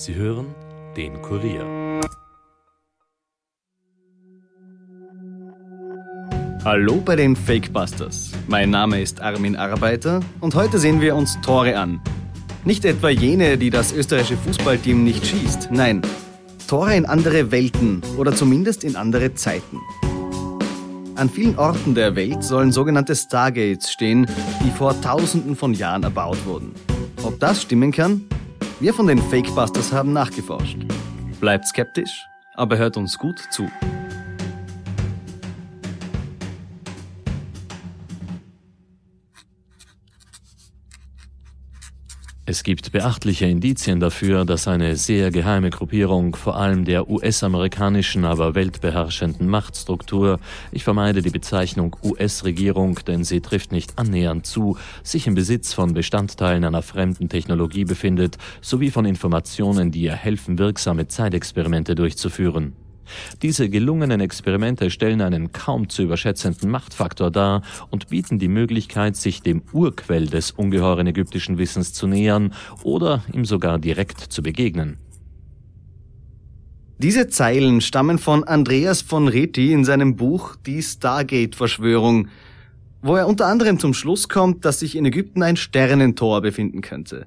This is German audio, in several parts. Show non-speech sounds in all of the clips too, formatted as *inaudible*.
Sie hören den Kurier. Hallo bei den Fakebusters. Mein Name ist Armin Arbeiter und heute sehen wir uns Tore an. Nicht etwa jene, die das österreichische Fußballteam nicht schießt, nein, Tore in andere Welten oder zumindest in andere Zeiten. An vielen Orten der Welt sollen sogenannte Stargates stehen, die vor Tausenden von Jahren erbaut wurden. Ob das stimmen kann? Wir von den Fakebusters haben nachgeforscht. Bleibt skeptisch, aber hört uns gut zu. Es gibt beachtliche Indizien dafür, dass eine sehr geheime Gruppierung, vor allem der US-amerikanischen, aber weltbeherrschenden Machtstruktur, ich vermeide die Bezeichnung US-Regierung, denn sie trifft nicht annähernd zu, sich im Besitz von Bestandteilen einer fremden Technologie befindet, sowie von Informationen, die ihr helfen, wirksame Zeitexperimente durchzuführen. Diese gelungenen Experimente stellen einen kaum zu überschätzenden Machtfaktor dar und bieten die Möglichkeit, sich dem Urquell des ungeheuren ägyptischen Wissens zu nähern oder ihm sogar direkt zu begegnen. Diese Zeilen stammen von Andreas von Reti in seinem Buch Die Stargate-Verschwörung, wo er unter anderem zum Schluss kommt, dass sich in Ägypten ein Sternentor befinden könnte.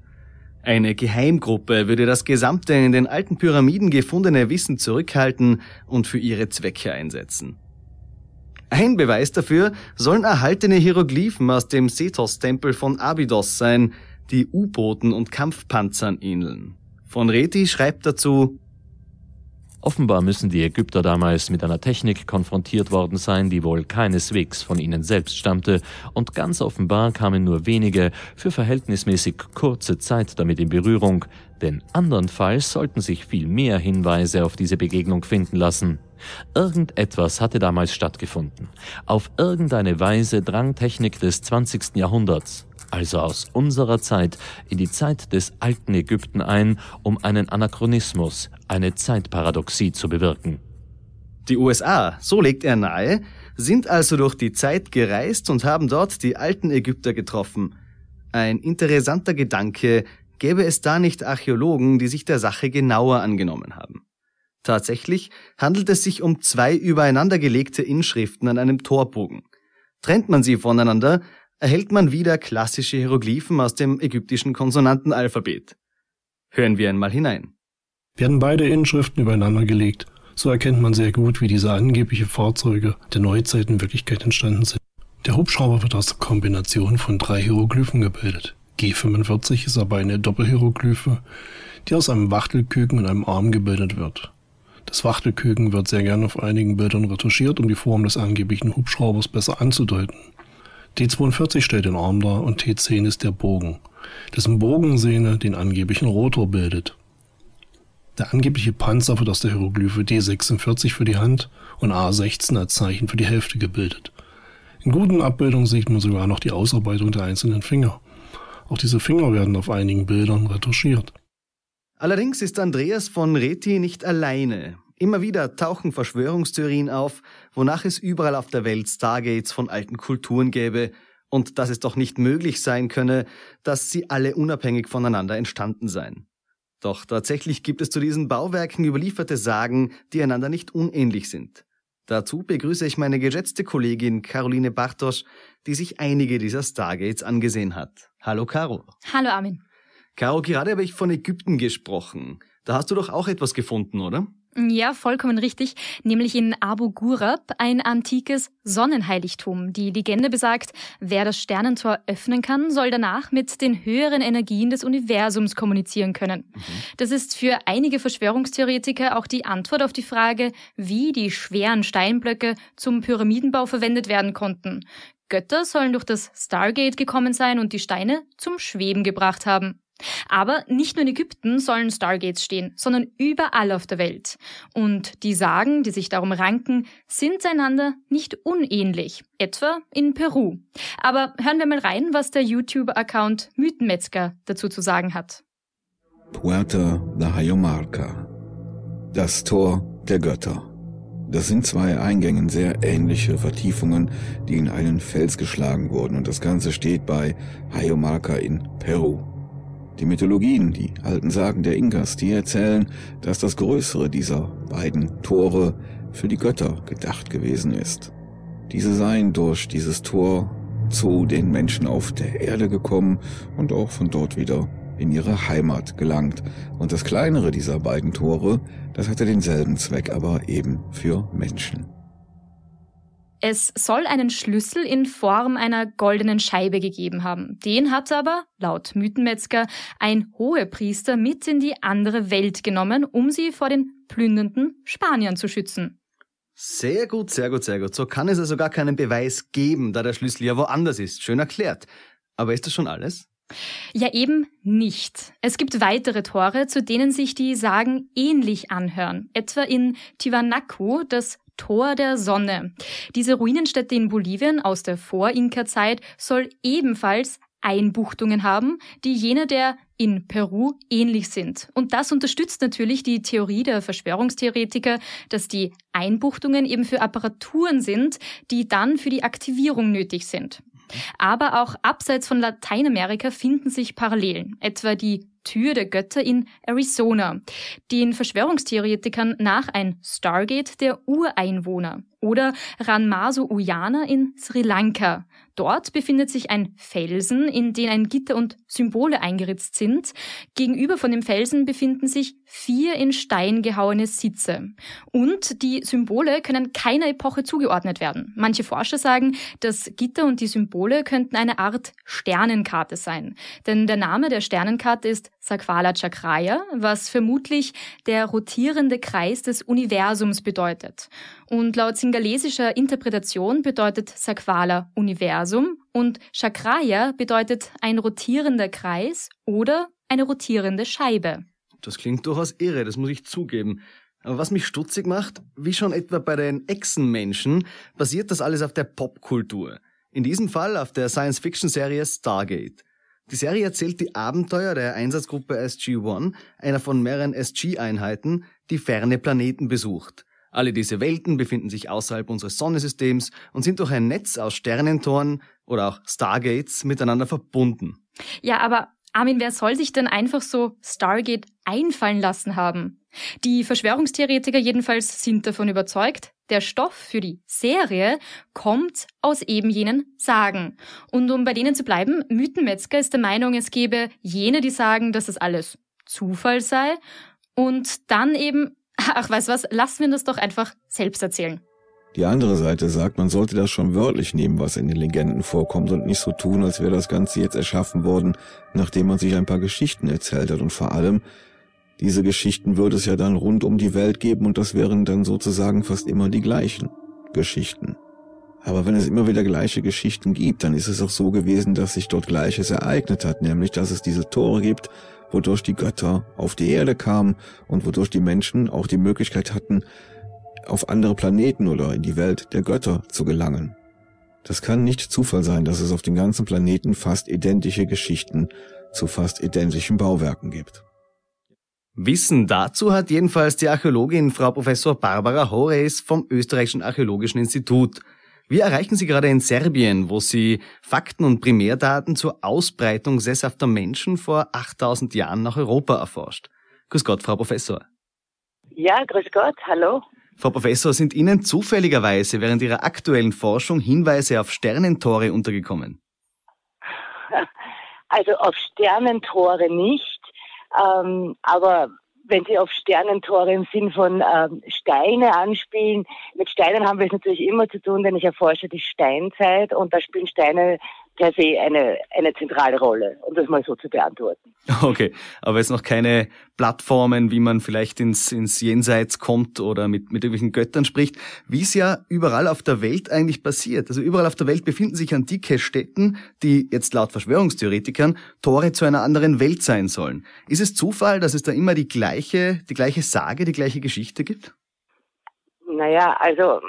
Eine Geheimgruppe würde das gesamte in den alten Pyramiden gefundene Wissen zurückhalten und für ihre Zwecke einsetzen. Ein Beweis dafür sollen erhaltene Hieroglyphen aus dem Sethos-Tempel von Abydos sein, die U-Booten und Kampfpanzern ähneln. Von Reti schreibt dazu, Offenbar müssen die Ägypter damals mit einer Technik konfrontiert worden sein, die wohl keineswegs von ihnen selbst stammte, und ganz offenbar kamen nur wenige für verhältnismäßig kurze Zeit damit in Berührung, denn andernfalls sollten sich viel mehr Hinweise auf diese Begegnung finden lassen. Irgendetwas hatte damals stattgefunden. Auf irgendeine Weise drang Technik des 20. Jahrhunderts, also aus unserer Zeit, in die Zeit des alten Ägypten ein, um einen Anachronismus, eine Zeitparadoxie zu bewirken. Die USA, so legt er nahe, sind also durch die Zeit gereist und haben dort die alten Ägypter getroffen. Ein interessanter Gedanke, gäbe es da nicht Archäologen, die sich der Sache genauer angenommen haben. Tatsächlich handelt es sich um zwei übereinandergelegte Inschriften an einem Torbogen. Trennt man sie voneinander, erhält man wieder klassische Hieroglyphen aus dem ägyptischen Konsonantenalphabet. Hören wir einmal hinein. Werden beide Inschriften übereinander gelegt, so erkennt man sehr gut, wie diese angebliche Fahrzeuge der Neuzeit in Wirklichkeit entstanden sind. Der Hubschrauber wird aus der Kombination von drei Hieroglyphen gebildet. G45 ist aber eine Doppelhieroglyphe, die aus einem Wachtelküken und einem Arm gebildet wird. Das Wachtelküken wird sehr gern auf einigen Bildern retuschiert, um die Form des angeblichen Hubschraubers besser anzudeuten. T42 stellt den Arm dar und T10 ist der Bogen, dessen Bogensehne den angeblichen Rotor bildet. Der angebliche Panzer wird aus der Hieroglyphe D46 für die Hand und A16 als Zeichen für die Hälfte gebildet. In guten Abbildungen sieht man sogar noch die Ausarbeitung der einzelnen Finger. Auch diese Finger werden auf einigen Bildern retuschiert. Allerdings ist Andreas von Reti nicht alleine. Immer wieder tauchen Verschwörungstheorien auf, wonach es überall auf der Welt Stargates von alten Kulturen gäbe und dass es doch nicht möglich sein könne, dass sie alle unabhängig voneinander entstanden seien. Doch tatsächlich gibt es zu diesen Bauwerken überlieferte Sagen, die einander nicht unähnlich sind. Dazu begrüße ich meine geschätzte Kollegin Caroline Bartosch, die sich einige dieser Stargates angesehen hat. Hallo Caro. Hallo Armin. Caro, gerade habe ich von Ägypten gesprochen. Da hast du doch auch etwas gefunden, oder? Ja, vollkommen richtig, nämlich in Abu Ghurab, ein antikes Sonnenheiligtum. Die Legende besagt, wer das Sternentor öffnen kann, soll danach mit den höheren Energien des Universums kommunizieren können. Mhm. Das ist für einige Verschwörungstheoretiker auch die Antwort auf die Frage, wie die schweren Steinblöcke zum Pyramidenbau verwendet werden konnten. Götter sollen durch das Stargate gekommen sein und die Steine zum Schweben gebracht haben. Aber nicht nur in Ägypten sollen Stargates stehen, sondern überall auf der Welt. Und die Sagen, die sich darum ranken, sind einander nicht unähnlich, etwa in Peru. Aber hören wir mal rein, was der YouTube-Account Mythenmetzger dazu zu sagen hat. Puerta de Hayomarca. Das Tor der Götter. Das sind zwei Eingängen sehr ähnliche Vertiefungen, die in einen Fels geschlagen wurden und das Ganze steht bei Hayomarca in Peru. Die Mythologien, die alten Sagen der Inkas, die erzählen, dass das größere dieser beiden Tore für die Götter gedacht gewesen ist. Diese seien durch dieses Tor zu den Menschen auf der Erde gekommen und auch von dort wieder in ihre Heimat gelangt. Und das kleinere dieser beiden Tore, das hatte denselben Zweck, aber eben für Menschen. Es soll einen Schlüssel in Form einer goldenen Scheibe gegeben haben. Den hat aber, laut Mythenmetzger, ein Hohepriester mit in die andere Welt genommen, um sie vor den plündernden Spaniern zu schützen. Sehr gut, sehr gut, sehr gut. So kann es also gar keinen Beweis geben, da der Schlüssel ja woanders ist. Schön erklärt. Aber ist das schon alles? Ja, eben nicht. Es gibt weitere Tore, zu denen sich die Sagen ähnlich anhören. Etwa in Tiwanaku, das Tor der Sonne. Diese Ruinenstätte in Bolivien aus der Vor-Inka-Zeit soll ebenfalls Einbuchtungen haben, die jene der in Peru ähnlich sind. Und das unterstützt natürlich die Theorie der Verschwörungstheoretiker, dass die Einbuchtungen eben für Apparaturen sind, die dann für die Aktivierung nötig sind. Aber auch abseits von Lateinamerika finden sich Parallelen, etwa die Tür der Götter in Arizona, den Verschwörungstheoretikern nach ein Stargate der Ureinwohner oder Ranmaso Uyana in Sri Lanka. Dort befindet sich ein Felsen, in den ein Gitter und Symbole eingeritzt sind. Gegenüber von dem Felsen befinden sich vier in Stein gehauene Sitze. Und die Symbole können keiner Epoche zugeordnet werden. Manche Forscher sagen, das Gitter und die Symbole könnten eine Art Sternenkarte sein. Denn der Name der Sternenkarte ist Sakvala Chakraya, was vermutlich der rotierende Kreis des Universums bedeutet. Und laut singalesischer Interpretation bedeutet Sakvala Universum und Chakraya bedeutet ein rotierender Kreis oder eine rotierende Scheibe. Das klingt durchaus irre, das muss ich zugeben. Aber was mich stutzig macht, wie schon etwa bei den Echsenmenschen, basiert das alles auf der Popkultur. In diesem Fall auf der Science-Fiction-Serie Stargate. Die Serie erzählt die Abenteuer der Einsatzgruppe SG-1, einer von mehreren SG-Einheiten, die ferne Planeten besucht. Alle diese Welten befinden sich außerhalb unseres Sonnensystems und sind durch ein Netz aus Sternentoren oder auch Stargates miteinander verbunden. Ja, aber Armin, wer soll sich denn einfach so Stargate einfallen lassen haben? Die Verschwörungstheoretiker jedenfalls sind davon überzeugt, der Stoff für die Serie kommt aus eben jenen Sagen. Und um bei denen zu bleiben, Mythenmetzger ist der Meinung, es gebe jene, die sagen, dass das alles Zufall sei. Und dann eben, ach weiß was, lassen wir das doch einfach selbst erzählen. Die andere Seite sagt, man sollte das schon wörtlich nehmen, was in den Legenden vorkommt und nicht so tun, als wäre das Ganze jetzt erschaffen worden, nachdem man sich ein paar Geschichten erzählt hat und vor allem, diese Geschichten würde es ja dann rund um die Welt geben und das wären dann sozusagen fast immer die gleichen Geschichten. Aber wenn es immer wieder gleiche Geschichten gibt, dann ist es auch so gewesen, dass sich dort Gleiches ereignet hat, nämlich dass es diese Tore gibt, wodurch die Götter auf die Erde kamen und wodurch die Menschen auch die Möglichkeit hatten, auf andere Planeten oder in die Welt der Götter zu gelangen. Das kann nicht Zufall sein, dass es auf dem ganzen Planeten fast identische Geschichten zu fast identischen Bauwerken gibt. Wissen dazu hat jedenfalls die Archäologin Frau Professor Barbara Horeis vom Österreichischen Archäologischen Institut. Wir erreichen Sie gerade in Serbien, wo sie Fakten und Primärdaten zur Ausbreitung sesshafter Menschen vor 8000 Jahren nach Europa erforscht. Grüß Gott, Frau Professor. Ja, grüß Gott, hallo. Frau Professor, sind Ihnen zufälligerweise während Ihrer aktuellen Forschung Hinweise auf Sternentore untergekommen? *laughs* Also auf Sternentore nicht. Ähm, aber wenn Sie auf Sternentore im Sinn von ähm, Steine anspielen, mit Steinen haben wir es natürlich immer zu tun, denn ich erforsche die Steinzeit und da spielen Steine per se eine, eine zentrale Rolle, um das mal so zu beantworten. Okay, aber jetzt noch keine Plattformen, wie man vielleicht ins, ins Jenseits kommt oder mit, mit irgendwelchen Göttern spricht, wie es ja überall auf der Welt eigentlich passiert. Also überall auf der Welt befinden sich antike Städten, die jetzt laut Verschwörungstheoretikern Tore zu einer anderen Welt sein sollen. Ist es Zufall, dass es da immer die gleiche, die gleiche Sage, die gleiche Geschichte gibt? Naja, also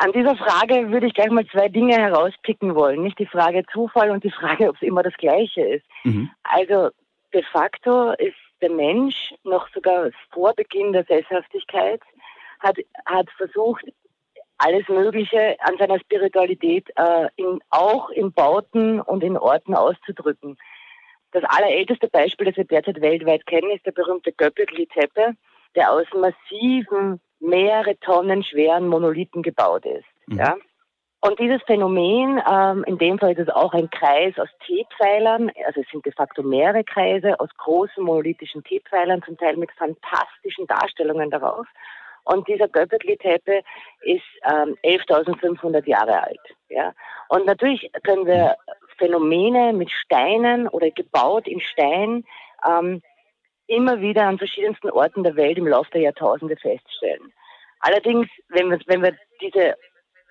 an dieser Frage würde ich gleich mal zwei Dinge herauspicken wollen. Nicht die Frage Zufall und die Frage, ob es immer das Gleiche ist. Mhm. Also de facto ist der Mensch noch sogar vor Beginn der Sesshaftigkeit hat, hat versucht, alles Mögliche an seiner Spiritualität äh, in, auch in Bauten und in Orten auszudrücken. Das allerälteste Beispiel, das wir derzeit weltweit kennen, ist der berühmte Göbekli-Tepe, der aus massiven, mehrere Tonnen schweren Monolithen gebaut ist. Mhm. Ja? Und dieses Phänomen, ähm, in dem Fall ist es auch ein Kreis aus T-Pfeilern, also es sind de facto mehrere Kreise aus großen monolithischen T-Pfeilern, zum Teil mit fantastischen Darstellungen darauf. Und dieser Göbekli-Tepe ist ähm, 11.500 Jahre alt. Ja? Und natürlich können wir Phänomene mit Steinen oder gebaut in Stein ähm, immer wieder an verschiedensten Orten der Welt im Laufe der Jahrtausende feststellen. Allerdings, wenn wir, wenn wir diese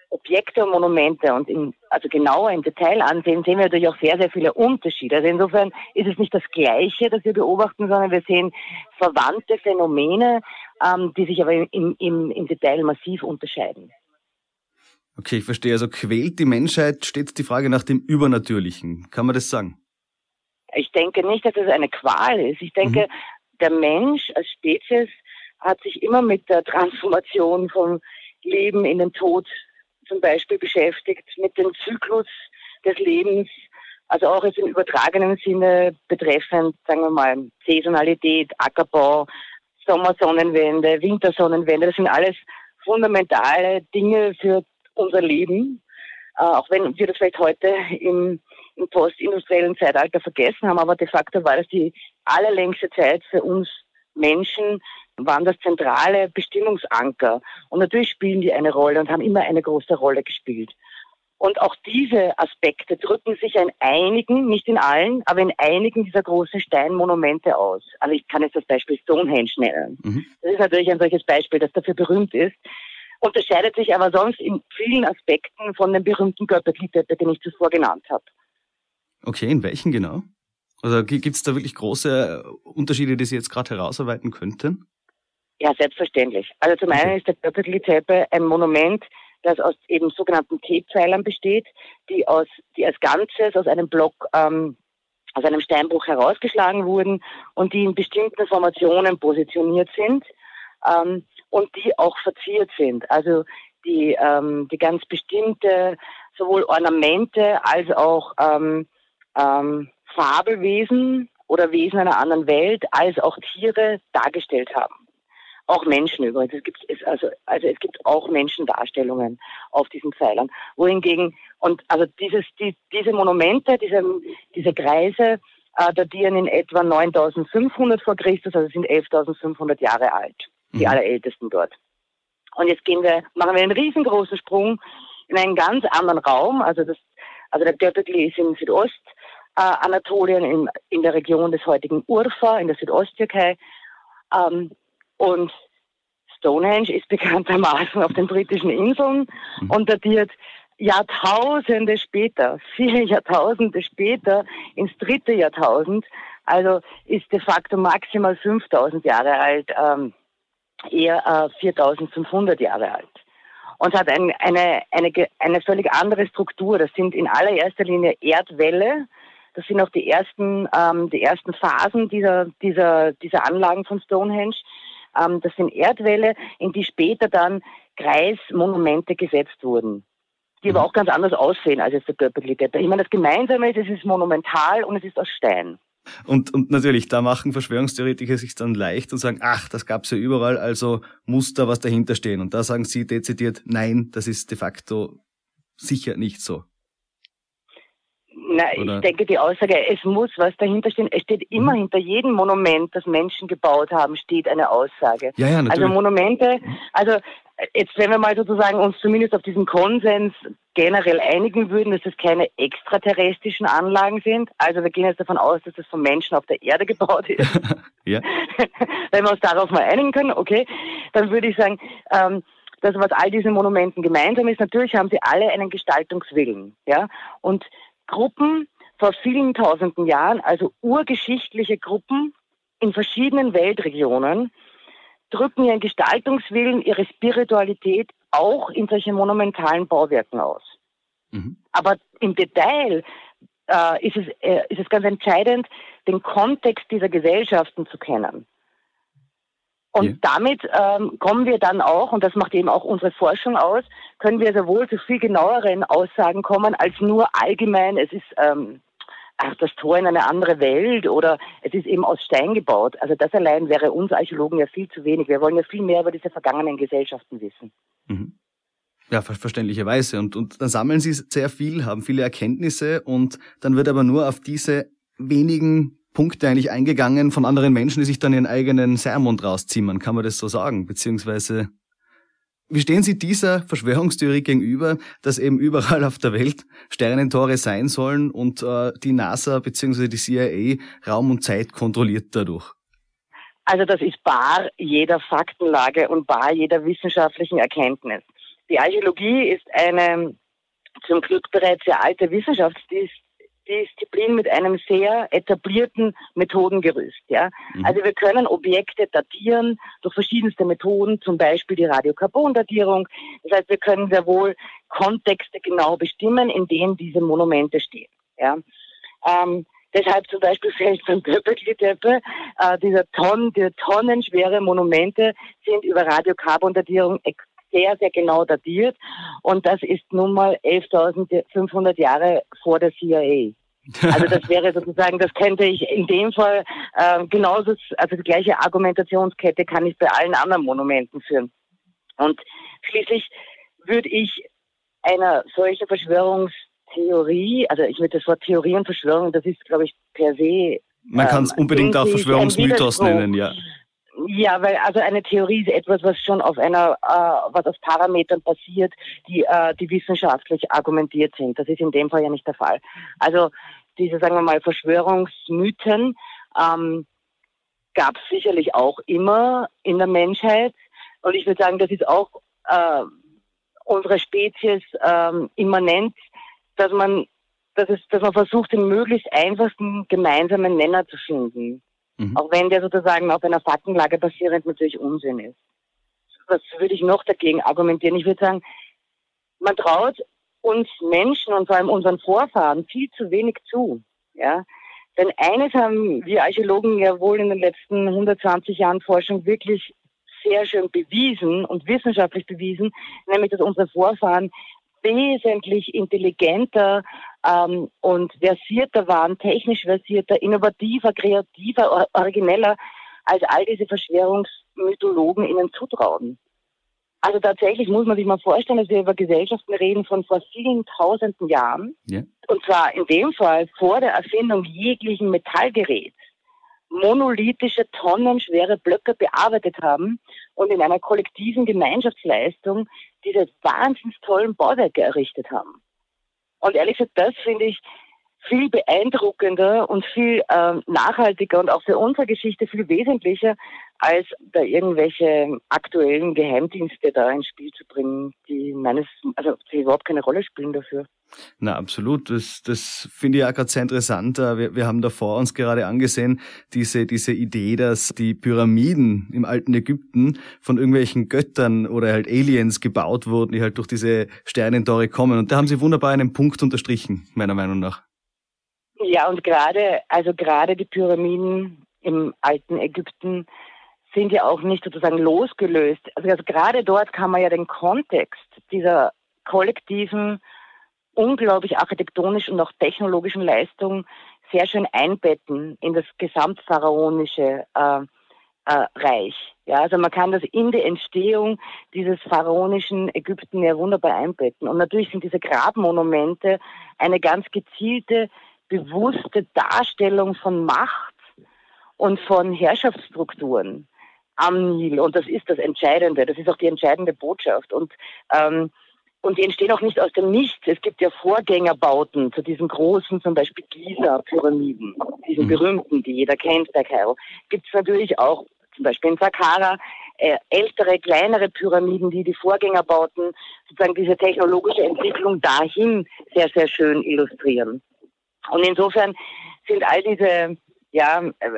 Objekte und Monumente und in, also genauer im Detail ansehen, sehen wir natürlich auch sehr, sehr viele Unterschiede. Also insofern ist es nicht das Gleiche, das wir beobachten, sondern wir sehen verwandte Phänomene, ähm, die sich aber im, im, im Detail massiv unterscheiden. Okay, ich verstehe. Also quält die Menschheit stets die Frage nach dem Übernatürlichen. Kann man das sagen? Ich denke nicht, dass es eine Qual ist. Ich denke, mhm. der Mensch als Spezies hat sich immer mit der Transformation vom Leben in den Tod zum Beispiel beschäftigt, mit dem Zyklus des Lebens, also auch jetzt im übertragenen Sinne betreffend, sagen wir mal, Saisonalität, Ackerbau, Sommersonnenwende, Wintersonnenwende, das sind alles fundamentale Dinge für unser Leben, äh, auch wenn wir das vielleicht heute im, im postindustriellen Zeitalter vergessen haben, aber de facto war das die allerlängste Zeit für uns Menschen, waren das zentrale Bestimmungsanker. Und natürlich spielen die eine Rolle und haben immer eine große Rolle gespielt. Und auch diese Aspekte drücken sich in einigen, nicht in allen, aber in einigen dieser großen Steinmonumente aus. Also ich kann jetzt das Beispiel Stonehenge nennen. Mhm. Das ist natürlich ein solches Beispiel, das dafür berühmt ist. Unterscheidet sich aber sonst in vielen Aspekten von dem berühmten Göbekli-Tepe, den ich zuvor genannt habe. Okay, in welchen genau? Also gibt es da wirklich große Unterschiede, die Sie jetzt gerade herausarbeiten könnten? Ja, selbstverständlich. Also zum einen ist der Göbekli-Tepe ein Monument, das aus eben sogenannten T-Pfeilern besteht, die aus, die als Ganzes aus einem Block, ähm, aus einem Steinbruch herausgeschlagen wurden und die in bestimmten Formationen positioniert sind ähm, und die auch verziert sind. Also die, ähm, die ganz bestimmte sowohl Ornamente als auch ähm, ähm, Fabelwesen oder Wesen einer anderen Welt als auch Tiere dargestellt haben. Auch Menschen übrigens. Es gibt, es, also, also es gibt auch Menschendarstellungen auf diesen Pfeilern. Wohingegen, und also dieses, die, diese Monumente, diese, diese Kreise, äh, datieren in etwa 9500 vor Christus, also sind 11.500 Jahre alt. Die mhm. allerältesten dort. Und jetzt gehen wir, machen wir einen riesengroßen Sprung in einen ganz anderen Raum. Also das, also der Göbekli ist in Südostanatolien, äh, in, in der Region des heutigen Urfa, in der Südosttürkei. Ähm, und Stonehenge ist *laughs* bekanntermaßen auf den britischen Inseln mhm. und datiert Jahrtausende später, *laughs* viele Jahrtausende später ins dritte Jahrtausend, also ist de facto maximal 5000 Jahre alt, ähm, eher äh, 4500 Jahre alt. Und hat ein, eine, eine, eine völlig andere Struktur. Das sind in allererster Linie Erdwälle. Das sind auch die ersten, ähm, die ersten Phasen dieser, dieser, dieser Anlagen von Stonehenge. Ähm, das sind Erdwälle, in die später dann Kreismonumente gesetzt wurden, die aber mhm. auch ganz anders aussehen als jetzt der Göbekli-Tepe. Ich meine, das Gemeinsame ist, es ist monumental und es ist aus Stein. Und, und natürlich, da machen Verschwörungstheoretiker sich dann leicht und sagen, ach, das gab's ja überall, also muss da was dahinter stehen. Und da sagen sie dezidiert, nein, das ist de facto sicher nicht so. Na, ich denke, die Aussage, es muss was dahinter stehen. Es steht immer mhm. hinter jedem Monument, das Menschen gebaut haben, steht eine Aussage. Ja, ja, natürlich. Also Monumente, also jetzt, wenn wir mal sozusagen uns zumindest auf diesen Konsens generell einigen würden, dass es keine extraterrestrischen Anlagen sind. Also wir gehen jetzt davon aus, dass das von Menschen auf der Erde gebaut ist. *laughs* ja. *laughs* wenn wir uns darauf mal einigen können, okay, dann würde ich sagen, ähm, das, was all diesen Monumenten gemeinsam ist, natürlich haben sie alle einen Gestaltungswillen, ja. Und Gruppen vor vielen tausenden Jahren, also urgeschichtliche Gruppen in verschiedenen Weltregionen, drücken ihren Gestaltungswillen, ihre Spiritualität auch in solchen monumentalen Bauwerken aus. Mhm. Aber im Detail äh, ist, es, äh, ist es ganz entscheidend, den Kontext dieser Gesellschaften zu kennen. Und ja. damit ähm, kommen wir dann auch, und das macht eben auch unsere Forschung aus, können wir sehr wohl zu viel genaueren Aussagen kommen als nur allgemein, es ist, ähm, ach, das Tor in eine andere Welt oder es ist eben aus Stein gebaut. Also das allein wäre uns Archäologen ja viel zu wenig. Wir wollen ja viel mehr über diese vergangenen Gesellschaften wissen. Mhm. Ja, verständlicherweise. Und, und dann sammeln sie sehr viel, haben viele Erkenntnisse und dann wird aber nur auf diese wenigen Punkte eigentlich eingegangen von anderen Menschen, die sich dann ihren eigenen Sermon rauszimmern. Kann man das so sagen? Beziehungsweise wie stehen Sie dieser Verschwörungstheorie gegenüber, dass eben überall auf der Welt Sternentore sein sollen und äh, die NASA bzw. die CIA Raum und Zeit kontrolliert dadurch? Also das ist bar jeder Faktenlage und bar jeder wissenschaftlichen Erkenntnis. Die Archäologie ist eine zum Glück bereits sehr alte Wissenschaftsdisziplin Disziplin mit einem sehr etablierten Methodengerüst. Ja? Mhm. Also wir können Objekte datieren durch verschiedenste Methoden, zum Beispiel die Radiokarbondatierung. Das heißt, wir können sehr wohl Kontexte genau bestimmen, in denen diese Monumente stehen. Ja? Ähm, deshalb zum Beispiel fällt beim Göbekli-Tepe, äh, dieser Tonnen, diese tonnenschwere Monumente sind über Radiokarbondatierung sehr, sehr genau datiert. Und das ist nun mal 11.500 Jahre vor der CIA. Also das wäre sozusagen, das könnte ich in dem Fall äh, genauso, also die gleiche Argumentationskette kann ich bei allen anderen Monumenten führen. Und schließlich würde ich einer solchen Verschwörungstheorie, also ich würde das Wort Theorie und Verschwörung, das ist, glaube ich, per se. Man kann es ähm, unbedingt auch Verschwörungsmythos nennen, ja. Ja, weil also eine Theorie ist etwas, was schon auf einer, äh, was aus Parametern basiert, die, äh, die wissenschaftlich argumentiert sind. Das ist in dem Fall ja nicht der Fall. Also diese, sagen wir mal, Verschwörungsmythen ähm, gab es sicherlich auch immer in der Menschheit. Und ich würde sagen, das ist auch äh, unsere Spezies ähm, immanent, dass man, dass, es, dass man versucht, den möglichst einfachsten gemeinsamen Nenner zu finden. Mhm. Auch wenn der sozusagen auf einer Faktenlage basierend natürlich Unsinn ist. Was würde ich noch dagegen argumentieren? Ich würde sagen, man traut uns Menschen und vor allem unseren Vorfahren viel zu wenig zu. Ja? Denn eines haben wir Archäologen ja wohl in den letzten 120 Jahren Forschung wirklich sehr schön bewiesen und wissenschaftlich bewiesen, nämlich dass unsere Vorfahren wesentlich intelligenter ähm, und versierter waren, technisch versierter, innovativer, kreativer, origineller, als all diese Verschwörungsmythologen ihnen zutrauen. Also tatsächlich muss man sich mal vorstellen, dass wir über Gesellschaften reden von vor vielen tausenden Jahren. Ja. Und zwar in dem Fall vor der Erfindung jeglichen Metallgeräts monolithische, tonnenschwere Blöcke bearbeitet haben und in einer kollektiven Gemeinschaftsleistung diese wahnsinnig tollen Bauwerke errichtet haben. Und ehrlich gesagt, das finde ich viel beeindruckender und viel äh, nachhaltiger und auch für unsere Geschichte viel wesentlicher, als da irgendwelche aktuellen Geheimdienste da ins Spiel zu bringen, die meines, also die überhaupt keine Rolle spielen dafür. Na, absolut. Das, das finde ich auch gerade sehr interessant. Äh, wir, wir haben da vor uns gerade angesehen, diese, diese Idee, dass die Pyramiden im alten Ägypten von irgendwelchen Göttern oder halt Aliens gebaut wurden, die halt durch diese Sternentore kommen. Und da haben sie wunderbar einen Punkt unterstrichen, meiner Meinung nach. Ja, und gerade, also gerade die Pyramiden im alten Ägypten sind ja auch nicht sozusagen losgelöst. Also, also gerade dort kann man ja den Kontext dieser kollektiven, unglaublich architektonischen und auch technologischen Leistung sehr schön einbetten in das gesamtpharaonische äh, äh, Reich. Ja, also man kann das in die Entstehung dieses pharaonischen Ägypten ja wunderbar einbetten. Und natürlich sind diese Grabmonumente eine ganz gezielte bewusste Darstellung von Macht und von Herrschaftsstrukturen am Nil. Und das ist das Entscheidende. Das ist auch die entscheidende Botschaft. Und, ähm, und die entstehen auch nicht aus dem Nichts. Es gibt ja Vorgängerbauten zu diesen großen, zum Beispiel Giza-Pyramiden, diesen mhm. berühmten, die jeder kennt, der Kairo. Gibt es natürlich auch zum Beispiel in Saqqara äh, ältere, kleinere Pyramiden, die die Vorgängerbauten, sozusagen diese technologische Entwicklung dahin sehr, sehr schön illustrieren. Und insofern sind all diese, ja, äh,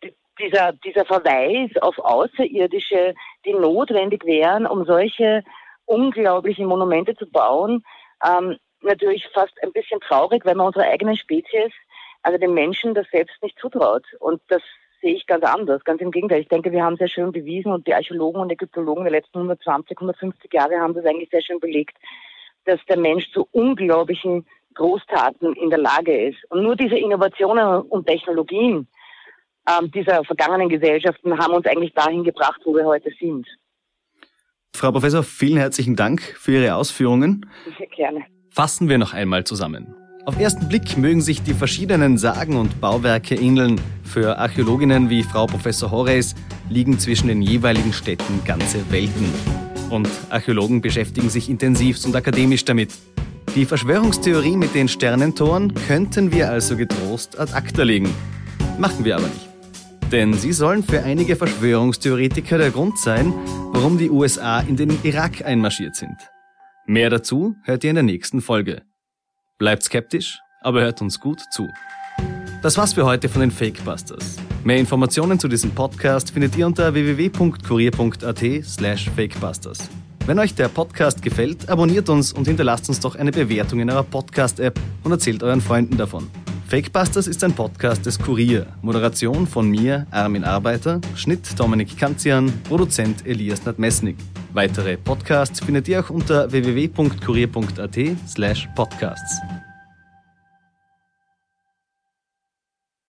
äh, dieser, dieser Verweis auf Außerirdische, die notwendig wären, um solche unglaublichen Monumente zu bauen, ähm, natürlich fast ein bisschen traurig, weil man unserer eigenen Spezies, also den Menschen, das selbst nicht zutraut. Und das sehe ich ganz anders. Ganz im Gegenteil. Ich denke, wir haben sehr schön bewiesen und die Archäologen und Ägyptologen der letzten 120, 150 Jahre haben das eigentlich sehr schön belegt, dass der Mensch zu unglaublichen Großtaten in der Lage ist. Und nur diese Innovationen und Technologien ähm, dieser vergangenen Gesellschaften haben uns eigentlich dahin gebracht, wo wir heute sind. Frau Professor, vielen herzlichen Dank für Ihre Ausführungen. Sehr gerne. Fassen wir noch einmal zusammen. Auf ersten Blick mögen sich die verschiedenen Sagen und Bauwerke ähneln. Für Archäologinnen wie Frau Professor Horace liegen zwischen den jeweiligen Städten ganze Welten. Und Archäologen beschäftigen sich intensiv und akademisch damit. Die Verschwörungstheorie mit den Sternentoren könnten wir also getrost ad acta legen. Machen wir aber nicht. Denn sie sollen für einige Verschwörungstheoretiker der Grund sein, warum die USA in den Irak einmarschiert sind. Mehr dazu hört ihr in der nächsten Folge. Bleibt skeptisch, aber hört uns gut zu. Das war's für heute von den Fakebusters. Mehr Informationen zu diesem Podcast findet ihr unter www.kurier.at slash fakebusters. Wenn euch der Podcast gefällt, abonniert uns und hinterlasst uns doch eine Bewertung in eurer Podcast-App und erzählt euren Freunden davon. Fakebusters ist ein Podcast des Kurier. Moderation von mir, Armin Arbeiter, Schnitt Dominik Kanzian, Produzent Elias Nadmesnik. Weitere Podcasts findet ihr auch unter www.kurier.at slash podcasts.